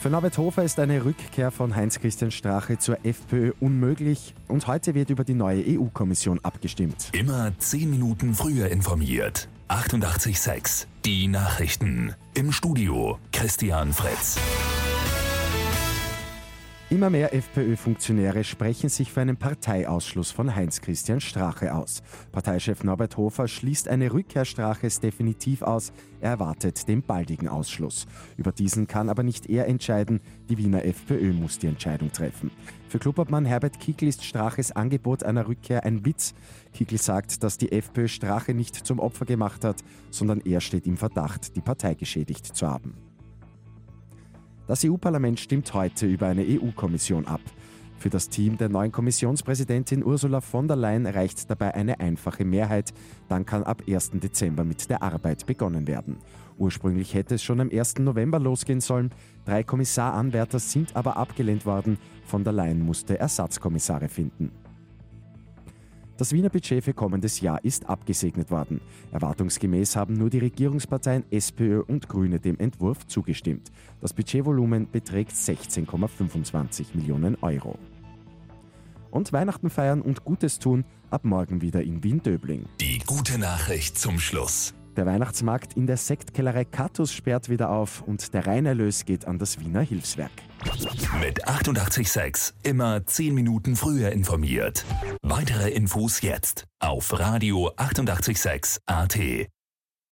Für Norbert Hofer ist eine Rückkehr von Heinz-Christian Strache zur FPÖ unmöglich und heute wird über die neue EU-Kommission abgestimmt. Immer zehn Minuten früher informiert. 88.6 Die Nachrichten. Im Studio Christian Fritz. Immer mehr FPÖ-Funktionäre sprechen sich für einen Parteiausschluss von Heinz-Christian Strache aus. Parteichef Norbert Hofer schließt eine Rückkehr Straches definitiv aus. Er erwartet den baldigen Ausschluss. Über diesen kann aber nicht er entscheiden. Die Wiener FPÖ muss die Entscheidung treffen. Für Klubobmann Herbert Kickl ist Straches Angebot einer Rückkehr ein Witz. Kickl sagt, dass die FPÖ Strache nicht zum Opfer gemacht hat, sondern er steht im Verdacht, die Partei geschädigt zu haben. Das EU-Parlament stimmt heute über eine EU-Kommission ab. Für das Team der neuen Kommissionspräsidentin Ursula von der Leyen reicht dabei eine einfache Mehrheit. Dann kann ab 1. Dezember mit der Arbeit begonnen werden. Ursprünglich hätte es schon am 1. November losgehen sollen. Drei Kommissaranwärter sind aber abgelehnt worden. Von der Leyen musste Ersatzkommissare finden. Das Wiener Budget für kommendes Jahr ist abgesegnet worden. Erwartungsgemäß haben nur die Regierungsparteien SPÖ und Grüne dem Entwurf zugestimmt. Das Budgetvolumen beträgt 16,25 Millionen Euro. Und Weihnachten feiern und Gutes tun ab morgen wieder in Wien-Döbling. Die gute Nachricht zum Schluss. Der Weihnachtsmarkt in der Sektkellerei Katus sperrt wieder auf und der Reinerlös geht an das Wiener Hilfswerk. Mit 886 immer 10 Minuten früher informiert. Weitere Infos jetzt auf Radio 886 AT.